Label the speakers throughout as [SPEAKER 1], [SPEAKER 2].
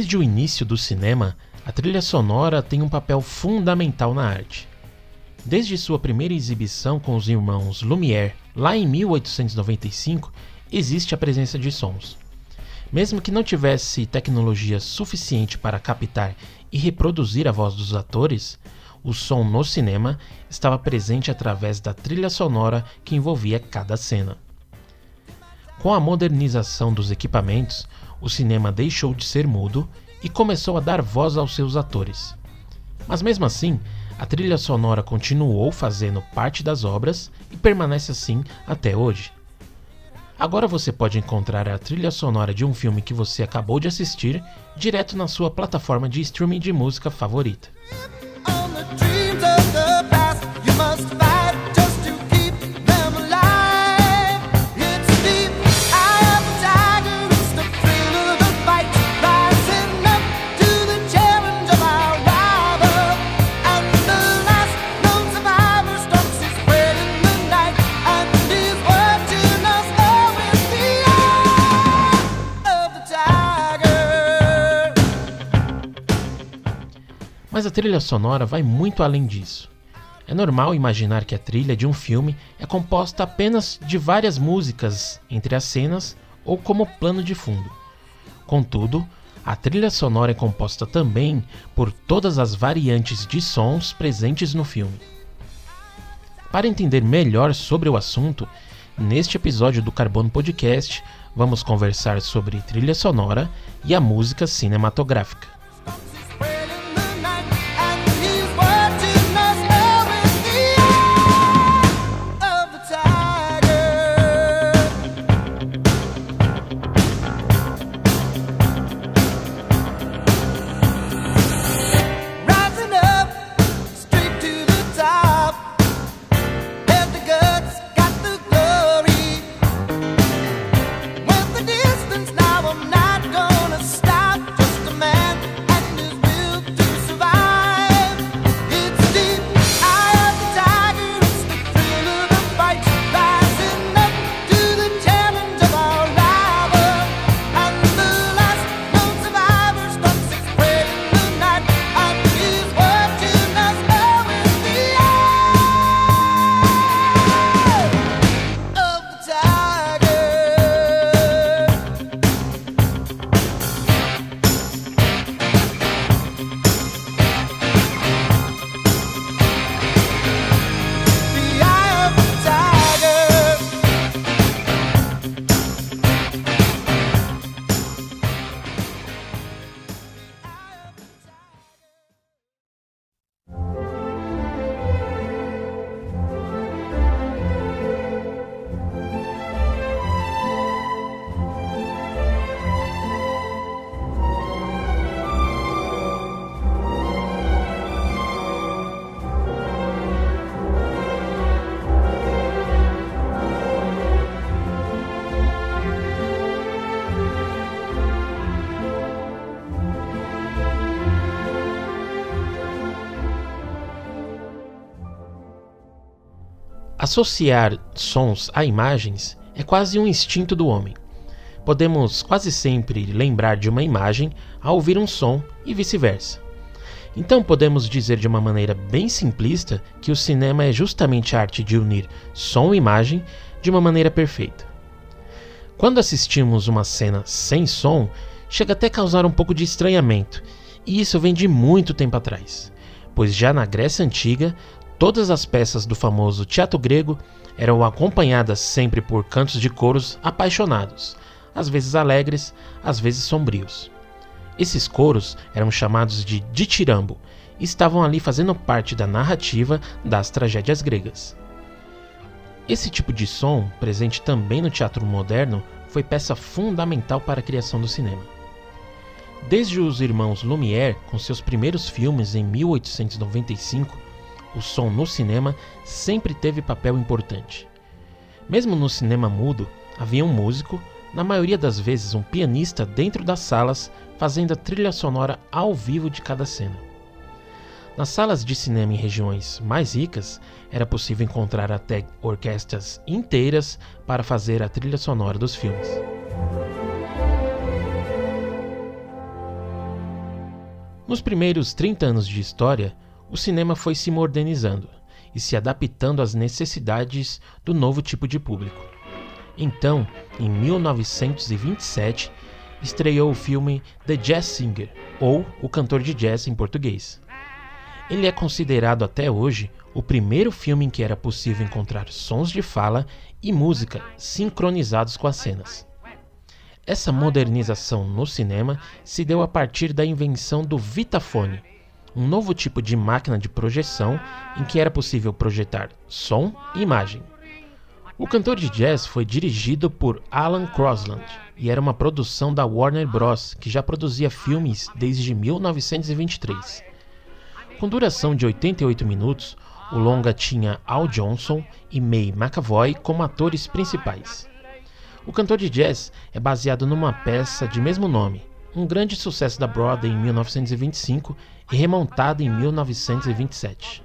[SPEAKER 1] Desde o início do cinema, a trilha sonora tem um papel fundamental na arte. Desde sua primeira exibição com os irmãos Lumière, lá em 1895, existe a presença de sons. Mesmo que não tivesse tecnologia suficiente para captar e reproduzir a voz dos atores, o som no cinema estava presente através da trilha sonora que envolvia cada cena. Com a modernização dos equipamentos, o cinema deixou de ser mudo e começou a dar voz aos seus atores. Mas mesmo assim, a trilha sonora continuou fazendo parte das obras e permanece assim até hoje. Agora você pode encontrar a trilha sonora de um filme que você acabou de assistir direto na sua plataforma de streaming de música favorita. Mas a trilha sonora vai muito além disso. É normal imaginar que a trilha de um filme é composta apenas de várias músicas entre as cenas ou como plano de fundo. Contudo, a trilha sonora é composta também por todas as variantes de sons presentes no filme. Para entender melhor sobre o assunto, neste episódio do Carbono Podcast, vamos conversar sobre trilha sonora e a música cinematográfica. all night. Associar sons a imagens é quase um instinto do homem. Podemos quase sempre lembrar de uma imagem ao ouvir um som e vice-versa. Então podemos dizer de uma maneira bem simplista que o cinema é justamente a arte de unir som e imagem de uma maneira perfeita. Quando assistimos uma cena sem som, chega até a causar um pouco de estranhamento, e isso vem de muito tempo atrás, pois já na Grécia Antiga Todas as peças do famoso teatro grego eram acompanhadas sempre por cantos de coros apaixonados, às vezes alegres, às vezes sombrios. Esses coros eram chamados de ditirambo e estavam ali fazendo parte da narrativa das tragédias gregas. Esse tipo de som, presente também no teatro moderno, foi peça fundamental para a criação do cinema. Desde os irmãos Lumière, com seus primeiros filmes em 1895, o som no cinema sempre teve papel importante. Mesmo no cinema mudo, havia um músico, na maioria das vezes um pianista dentro das salas, fazendo a trilha sonora ao vivo de cada cena. Nas salas de cinema em regiões mais ricas, era possível encontrar até orquestras inteiras para fazer a trilha sonora dos filmes. Nos primeiros 30 anos de história, o cinema foi se modernizando e se adaptando às necessidades do novo tipo de público. Então, em 1927, estreou o filme The Jazz Singer, ou O Cantor de Jazz em português. Ele é considerado até hoje o primeiro filme em que era possível encontrar sons de fala e música sincronizados com as cenas. Essa modernização no cinema se deu a partir da invenção do Vitafone, um novo tipo de máquina de projeção em que era possível projetar som e imagem. O cantor de jazz foi dirigido por Alan Crosland e era uma produção da Warner Bros., que já produzia filmes desde 1923. Com duração de 88 minutos, o longa tinha Al Johnson e May McAvoy como atores principais. O cantor de jazz é baseado numa peça de mesmo nome, um grande sucesso da Broadway em 1925 e remontado em 1927.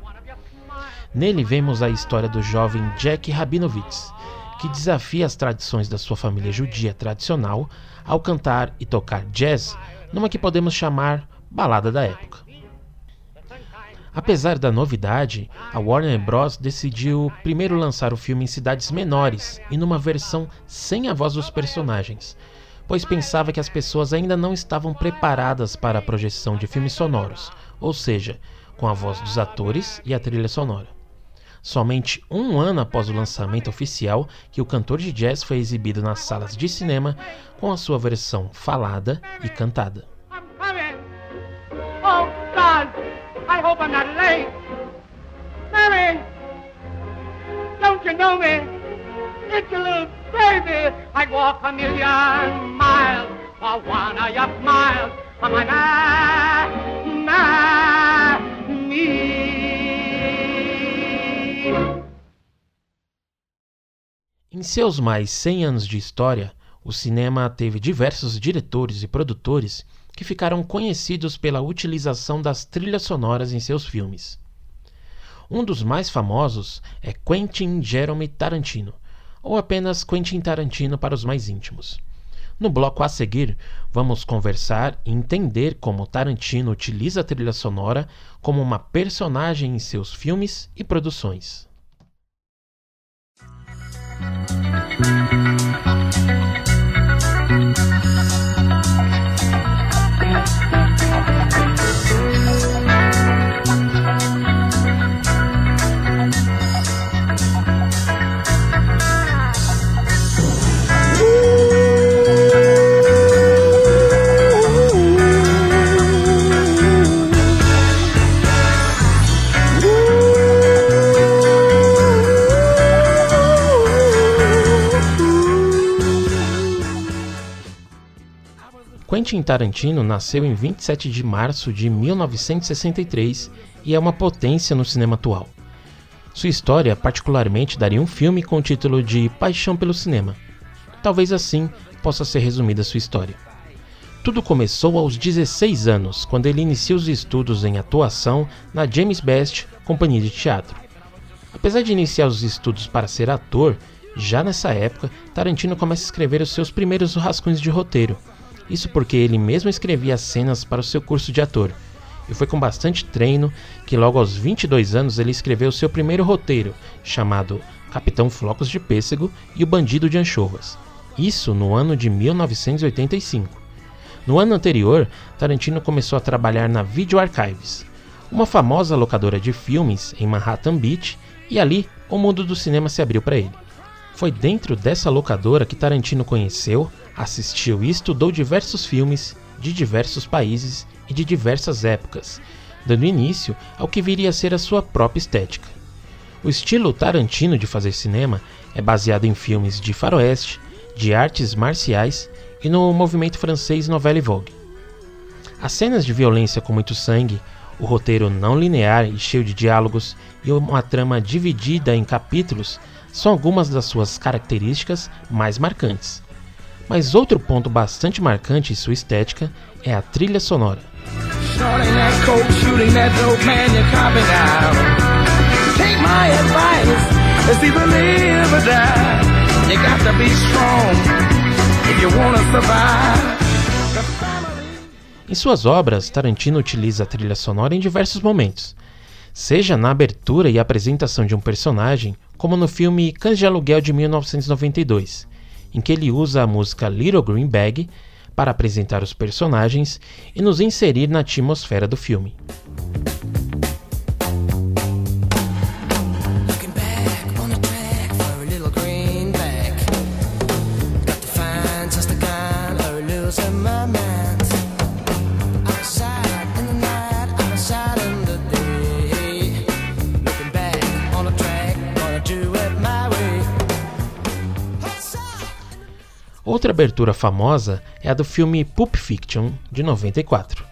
[SPEAKER 1] Nele vemos a história do jovem Jack Rabinovitz, que desafia as tradições da sua família judia tradicional ao cantar e tocar jazz numa que podemos chamar balada da época. Apesar da novidade, a Warner Bros. decidiu primeiro lançar o filme em cidades menores e numa versão sem a voz dos personagens, pois pensava que as pessoas ainda não estavam preparadas para a projeção de filmes sonoros, ou seja, com a voz dos atores e a trilha sonora. Somente um ano após o lançamento oficial, que o cantor de jazz foi exibido nas salas de cinema com a sua versão falada e cantada. Oh, me? Baby. I'd walk a million miles for one of your smiles. On my man, me. Em seus mais 100 anos de história, o cinema teve diversos diretores e produtores que ficaram conhecidos pela utilização das trilhas sonoras em seus filmes. Um dos mais famosos é Quentin Jerome Tarantino, ou apenas Quentin Tarantino para os mais íntimos. No bloco a seguir, vamos conversar e entender como Tarantino utiliza a trilha sonora como uma personagem em seus filmes e produções. Quentin Tarantino nasceu em 27 de março de 1963 e é uma potência no cinema atual. Sua história, particularmente, daria um filme com o título de Paixão pelo Cinema. Talvez assim possa ser resumida sua história. Tudo começou aos 16 anos, quando ele inicia os estudos em atuação na James Best Companhia de Teatro. Apesar de iniciar os estudos para ser ator, já nessa época, Tarantino começa a escrever os seus primeiros rascunhos de roteiro isso porque ele mesmo escrevia as cenas para o seu curso de ator. E foi com bastante treino que logo aos 22 anos ele escreveu seu primeiro roteiro, chamado Capitão Flocos de Pêssego e o Bandido de Anchovas. Isso no ano de 1985. No ano anterior, Tarantino começou a trabalhar na Video Archives, uma famosa locadora de filmes em Manhattan Beach, e ali o mundo do cinema se abriu para ele. Foi dentro dessa locadora que Tarantino conheceu, assistiu e estudou diversos filmes de diversos países e de diversas épocas, dando início ao que viria a ser a sua própria estética. O estilo tarantino de fazer cinema é baseado em filmes de faroeste, de artes marciais e no movimento francês Nouvelle Vogue. As cenas de violência com muito sangue, o roteiro não linear e cheio de diálogos e uma trama dividida em capítulos são algumas das suas características mais marcantes. Mas outro ponto bastante marcante em sua estética é a trilha sonora. Em suas obras, Tarantino utiliza a trilha sonora em diversos momentos, seja na abertura e apresentação de um personagem, como no filme Cães de Aluguel de 1992, em que ele usa a música Little Green Bag para apresentar os personagens e nos inserir na atmosfera do filme. Outra abertura famosa é a do filme Pulp Fiction, de 94.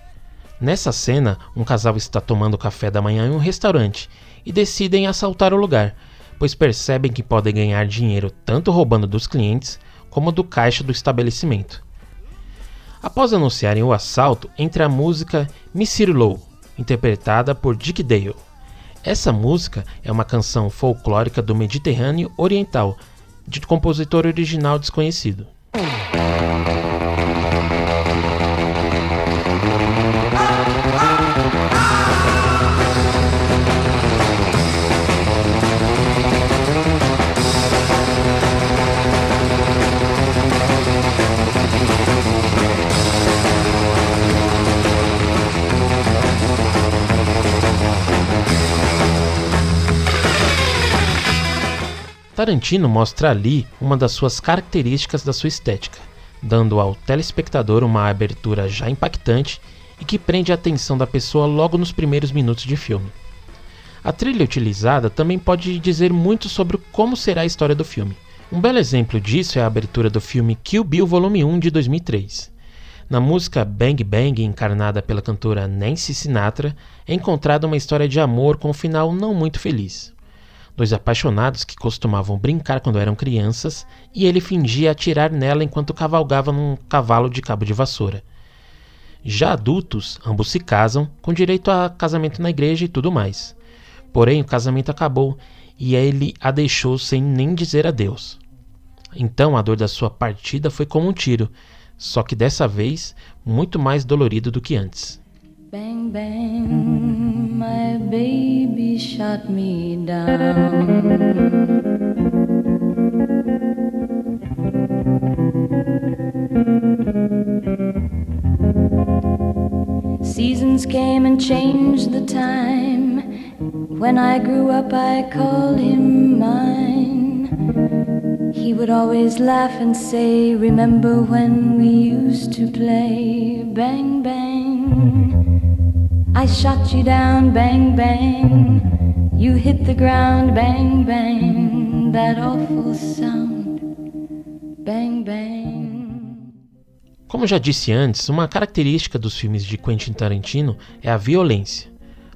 [SPEAKER 1] Nessa cena, um casal está tomando café da manhã em um restaurante e decidem assaltar o lugar, pois percebem que podem ganhar dinheiro tanto roubando dos clientes como do caixa do estabelecimento. Após anunciarem o assalto, entra a música Missy Low, interpretada por Dick Dale. Essa música é uma canção folclórica do Mediterrâneo Oriental, de compositor original desconhecido. Oh. Tarantino mostra ali uma das suas características da sua estética, dando ao telespectador uma abertura já impactante e que prende a atenção da pessoa logo nos primeiros minutos de filme. A trilha utilizada também pode dizer muito sobre como será a história do filme. Um belo exemplo disso é a abertura do filme Kill Bill Volume 1 de 2003. Na música Bang Bang, encarnada pela cantora Nancy Sinatra, é encontrada uma história de amor com um final não muito feliz dois apaixonados que costumavam brincar quando eram crianças, e ele fingia atirar nela enquanto cavalgava num cavalo de cabo de vassoura. Já adultos, ambos se casam, com direito a casamento na igreja e tudo mais. Porém, o casamento acabou e ele a deixou sem nem dizer adeus. Então a dor da sua partida foi como um tiro, só que dessa vez muito mais dolorido do que antes. Bang, bang, my baby shot me down. Seasons came and changed the time. When I grew up, I called him mine. He would always laugh and say, Remember when we used to play bang bang? I shot you down, bang, bang. You hit the ground, bang, bang. That awful sound, bang, bang. Como já disse antes, uma característica dos filmes de Quentin Tarantino é a violência.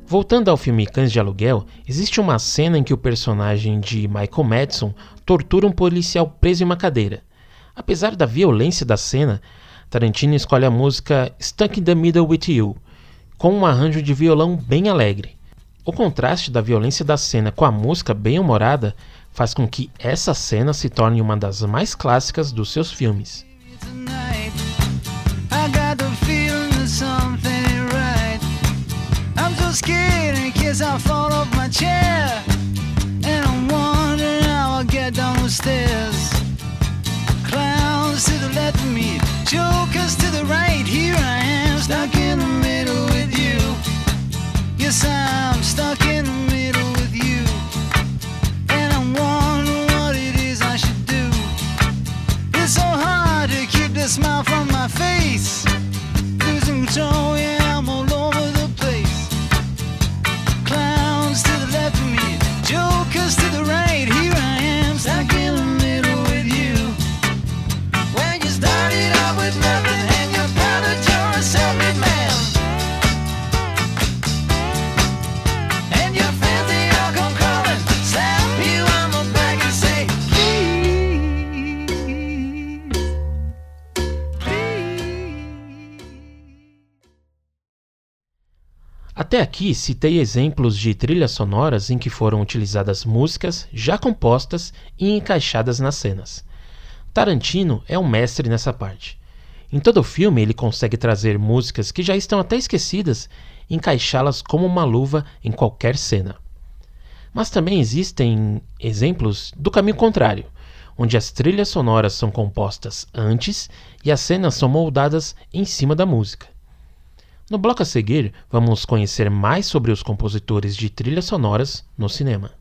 [SPEAKER 1] Voltando ao filme Cães de Aluguel, existe uma cena em que o personagem de Michael Madison tortura um policial preso em uma cadeira. Apesar da violência da cena, Tarantino escolhe a música Stuck in the Middle with You, com um arranjo de violão bem alegre. O contraste da violência da cena com a música bem humorada faz com que essa cena se torne uma das mais clássicas dos seus filmes. Jokers to the right. Here I am, stuck in. Yes, I'm stuck Até aqui citei exemplos de trilhas sonoras em que foram utilizadas músicas já compostas e encaixadas nas cenas. Tarantino é um mestre nessa parte. Em todo o filme, ele consegue trazer músicas que já estão até esquecidas e encaixá-las como uma luva em qualquer cena. Mas também existem exemplos do caminho contrário, onde as trilhas sonoras são compostas antes e as cenas são moldadas em cima da música. No bloco a seguir, vamos conhecer mais sobre os compositores de trilhas sonoras no cinema.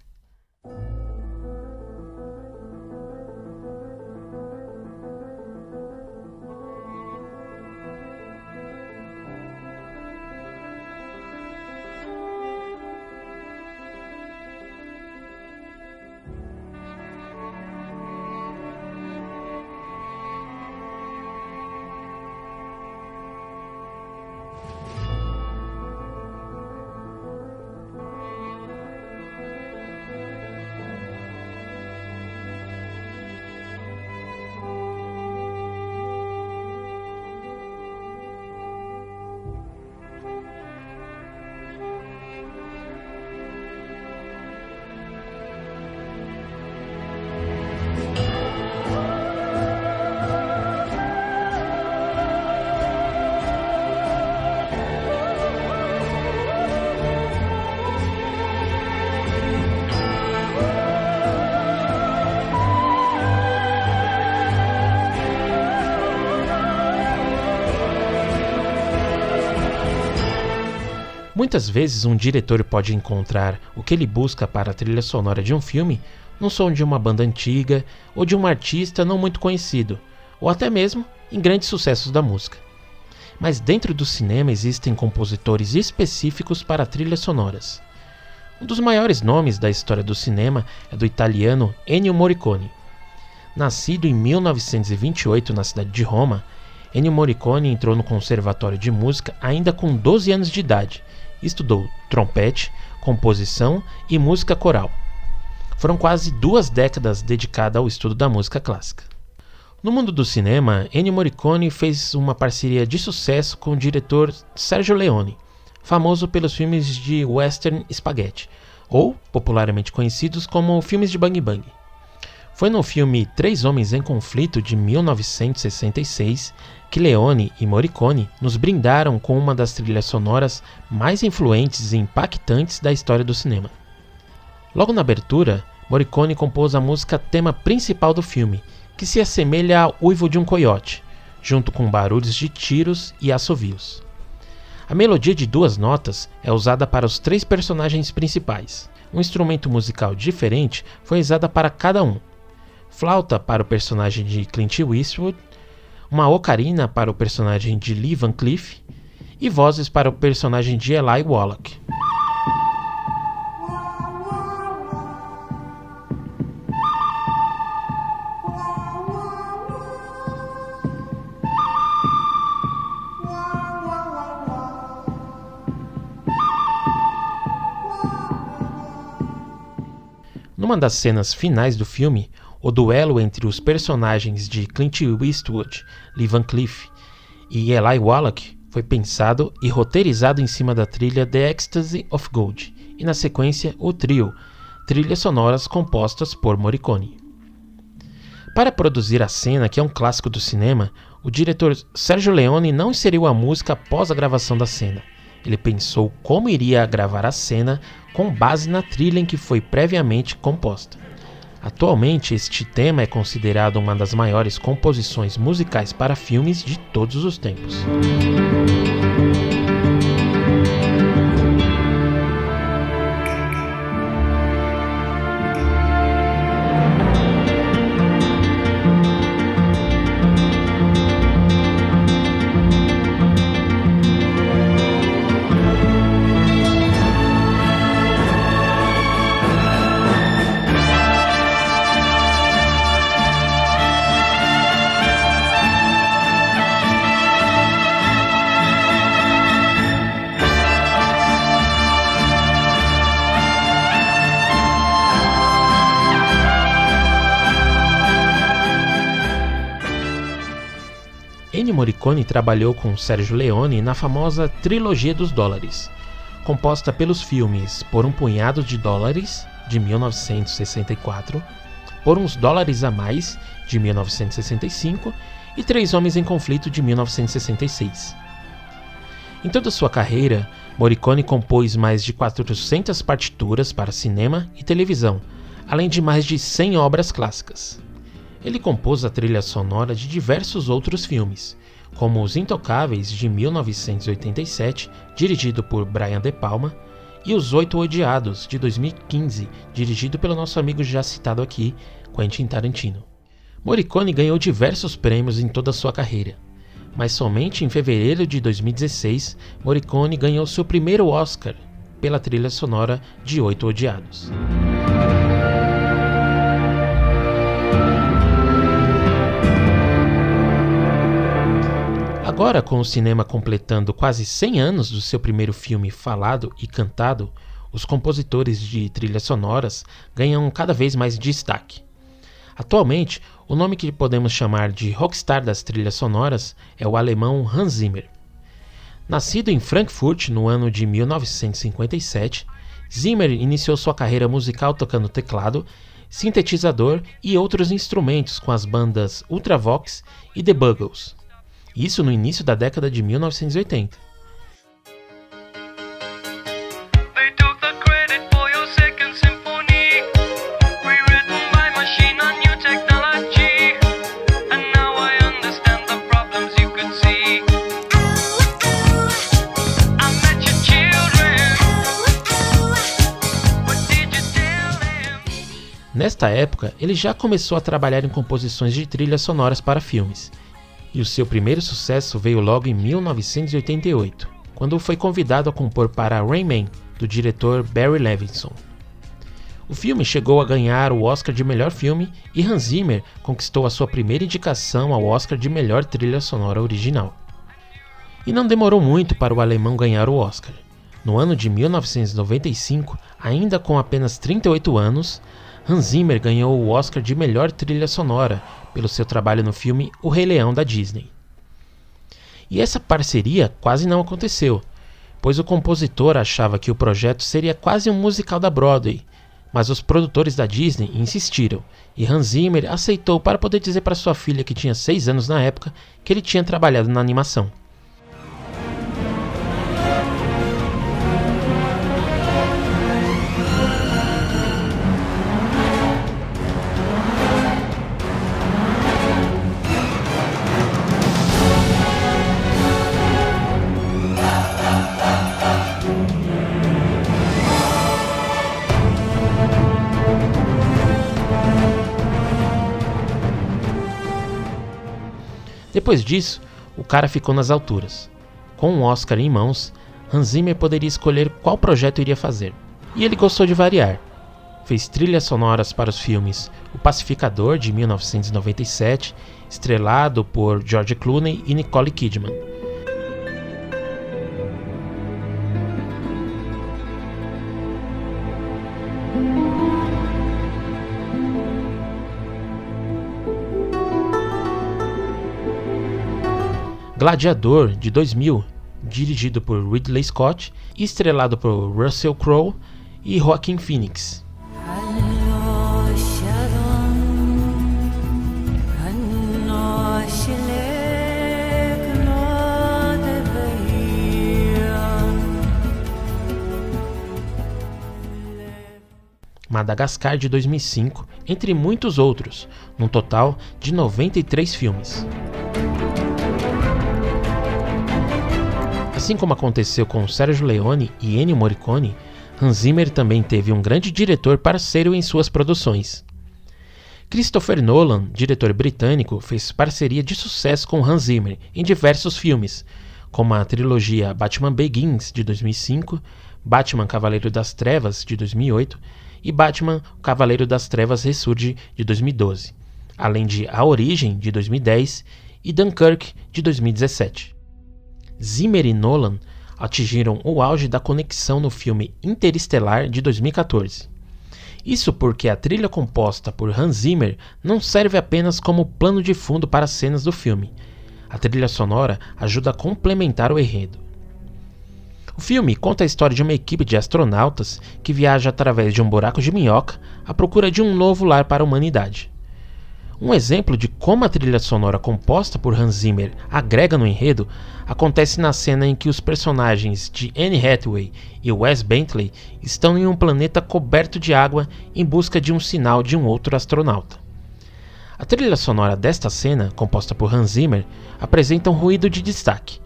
[SPEAKER 1] Muitas vezes um diretor pode encontrar o que ele busca para a trilha sonora de um filme no som de uma banda antiga ou de um artista não muito conhecido, ou até mesmo em grandes sucessos da música. Mas dentro do cinema existem compositores específicos para trilhas sonoras. Um dos maiores nomes da história do cinema é do italiano Ennio Morricone. Nascido em 1928 na cidade de Roma, Ennio Morricone entrou no Conservatório de Música ainda com 12 anos de idade estudou trompete, composição e música coral. Foram quase duas décadas dedicadas ao estudo da música clássica. No mundo do cinema, Ennio Morricone fez uma parceria de sucesso com o diretor Sergio Leone, famoso pelos filmes de western spaghetti, ou popularmente conhecidos como filmes de Bang Bang. Foi no filme Três Homens em Conflito de 1966 que Leone e Morricone nos brindaram com uma das trilhas sonoras mais influentes e impactantes da história do cinema. Logo na abertura, Morricone compôs a música tema principal do filme, que se assemelha ao uivo de um coiote, junto com barulhos de tiros e assovios. A melodia de duas notas é usada para os três personagens principais. Um instrumento musical diferente foi usado para cada um, flauta para o personagem de Clint Eastwood, uma ocarina para o personagem de Lee Van Cleef e vozes para o personagem de Eli Wallach. Numa das cenas finais do filme, o duelo entre os personagens de Clint Eastwood, Lee Van Cleef e Eli Wallach foi pensado e roteirizado em cima da trilha The Ecstasy of Gold e, na sequência, o trio, trilhas sonoras compostas por Morricone. Para produzir a cena, que é um clássico do cinema, o diretor Sergio Leone não inseriu a música após a gravação da cena. Ele pensou como iria gravar a cena com base na trilha em que foi previamente composta. Atualmente, este tema é considerado uma das maiores composições musicais para filmes de todos os tempos. Ennio Morricone trabalhou com Sergio Leone na famosa Trilogia dos Dólares, composta pelos filmes Por um Punhado de Dólares, de 1964, Por uns Dólares a Mais, de 1965 e Três Homens em Conflito, de 1966. Em toda sua carreira, Morricone compôs mais de 400 partituras para cinema e televisão, além de mais de 100 obras clássicas. Ele compôs a trilha sonora de diversos outros filmes, como Os Intocáveis de 1987, dirigido por Brian De Palma, e Os Oito Odiados de 2015, dirigido pelo nosso amigo já citado aqui, Quentin Tarantino. Morricone ganhou diversos prêmios em toda sua carreira, mas somente em fevereiro de 2016 Morricone ganhou seu primeiro Oscar pela trilha sonora de Oito Odiados. Agora, com o cinema completando quase 100 anos do seu primeiro filme falado e cantado, os compositores de trilhas sonoras ganham cada vez mais destaque. Atualmente, o nome que podemos chamar de rockstar das trilhas sonoras é o alemão Hans Zimmer. Nascido em Frankfurt no ano de 1957, Zimmer iniciou sua carreira musical tocando teclado, sintetizador e outros instrumentos com as bandas Ultravox e The Buggles. Isso no início da década de 1980. Nesta época, ele já começou a trabalhar em composições de trilhas sonoras para filmes e o seu primeiro sucesso veio logo em 1988, quando foi convidado a compor para Rain do diretor Barry Levinson. O filme chegou a ganhar o Oscar de melhor filme e Hans Zimmer conquistou a sua primeira indicação ao Oscar de melhor trilha sonora original. E não demorou muito para o alemão ganhar o Oscar. No ano de 1995, ainda com apenas 38 anos, Hans Zimmer ganhou o Oscar de melhor trilha sonora pelo seu trabalho no filme O Rei Leão da Disney. E essa parceria quase não aconteceu, pois o compositor achava que o projeto seria quase um musical da Broadway, mas os produtores da Disney insistiram e Hans Zimmer aceitou para poder dizer para sua filha, que tinha 6 anos na época, que ele tinha trabalhado na animação. Depois disso, o cara ficou nas alturas. Com um Oscar em mãos, Hans Zimmer poderia escolher qual projeto iria fazer. E ele gostou de variar. Fez trilhas sonoras para os filmes O Pacificador, de 1997, estrelado por George Clooney e Nicole Kidman, Gladiador, de 2000, dirigido por Ridley Scott estrelado por Russell Crowe e Joaquin Phoenix. Madagascar de 2005, entre muitos outros, num total de 93 filmes. Assim como aconteceu com Sergio Leone e Ennio Morricone, Hans Zimmer também teve um grande diretor parceiro em suas produções. Christopher Nolan, diretor britânico, fez parceria de sucesso com Hans Zimmer em diversos filmes, como a trilogia Batman Begins de 2005, Batman Cavaleiro das Trevas de 2008 e Batman Cavaleiro das Trevas Ressurge de 2012, além de A Origem de 2010 e Dunkirk de 2017. Zimmer e Nolan atingiram o auge da conexão no filme Interestelar de 2014. Isso porque a trilha composta por Hans Zimmer não serve apenas como plano de fundo para as cenas do filme. A trilha sonora ajuda a complementar o enredo. O filme conta a história de uma equipe de astronautas que viaja através de um buraco de minhoca à procura de um novo lar para a humanidade. Um exemplo de como a trilha sonora composta por Hans Zimmer agrega no enredo acontece na cena em que os personagens de Anne Hathaway e Wes Bentley estão em um planeta coberto de água em busca de um sinal de um outro astronauta. A trilha sonora desta cena, composta por Hans Zimmer, apresenta um ruído de destaque,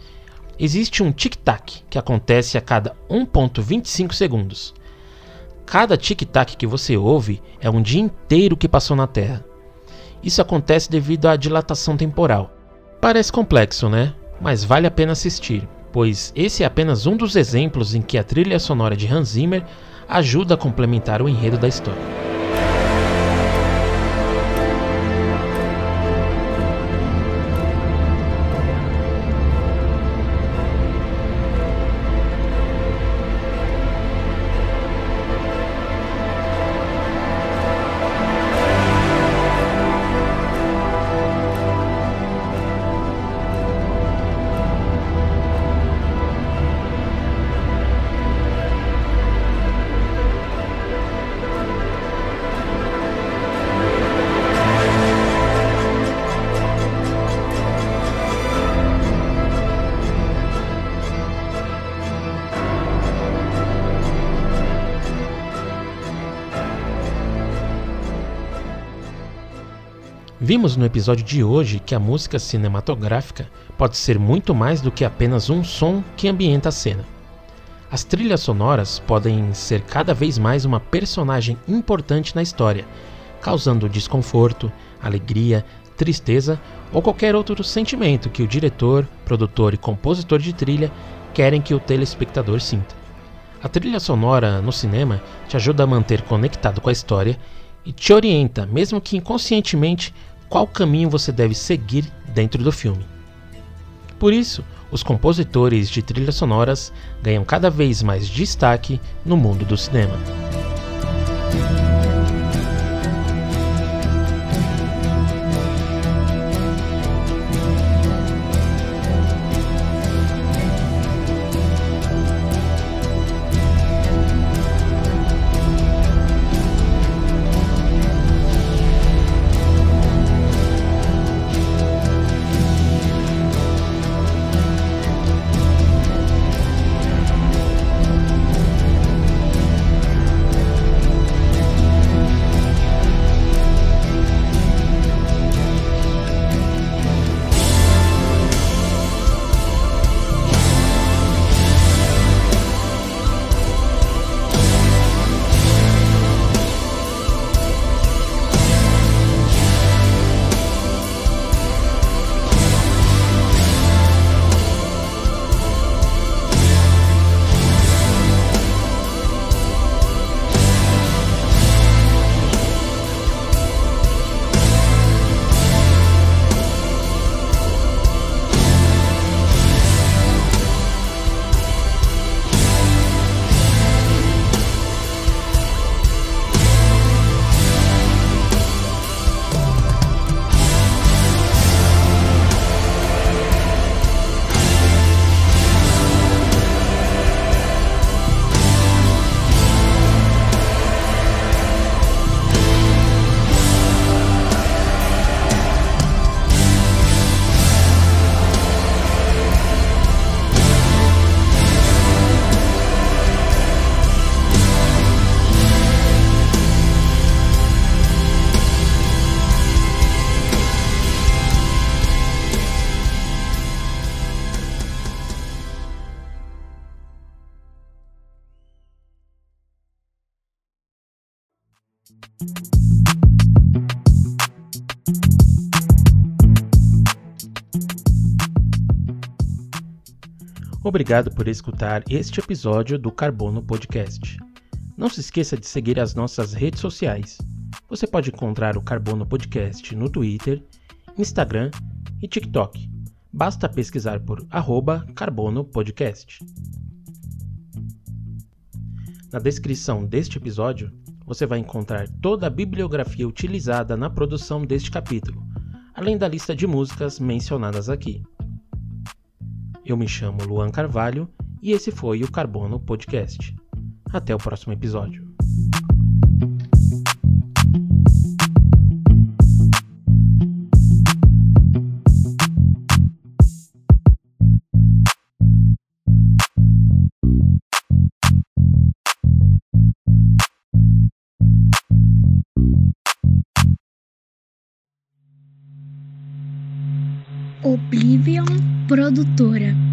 [SPEAKER 1] existe um tic-tac que acontece a cada 1.25 segundos. Cada tic-tac que você ouve é um dia inteiro que passou na Terra. Isso acontece devido à dilatação temporal. Parece complexo, né? Mas vale a pena assistir, pois esse é apenas um dos exemplos em que a trilha sonora de Hans Zimmer ajuda a complementar o enredo da história. Vimos no episódio de hoje que a música cinematográfica pode ser muito mais do que apenas um som que ambienta a cena. As trilhas sonoras podem ser cada vez mais uma personagem importante na história, causando desconforto, alegria, tristeza ou qualquer outro sentimento que o diretor, produtor e compositor de trilha querem que o telespectador sinta. A trilha sonora no cinema te ajuda a manter conectado com a história e te orienta, mesmo que inconscientemente, qual caminho você deve seguir dentro do filme. Por isso, os compositores de trilhas sonoras ganham cada vez mais destaque no mundo do cinema. Obrigado por escutar este episódio do Carbono Podcast. Não se esqueça de seguir as nossas redes sociais. Você pode encontrar o Carbono Podcast no Twitter, Instagram e TikTok. Basta pesquisar por arroba Carbono Podcast. Na descrição deste episódio, você vai encontrar toda a bibliografia utilizada na produção deste capítulo, além da lista de músicas mencionadas aqui. Eu me chamo Luan Carvalho E esse foi o Carbono Podcast. Até o próximo episódio.
[SPEAKER 2] Produtora.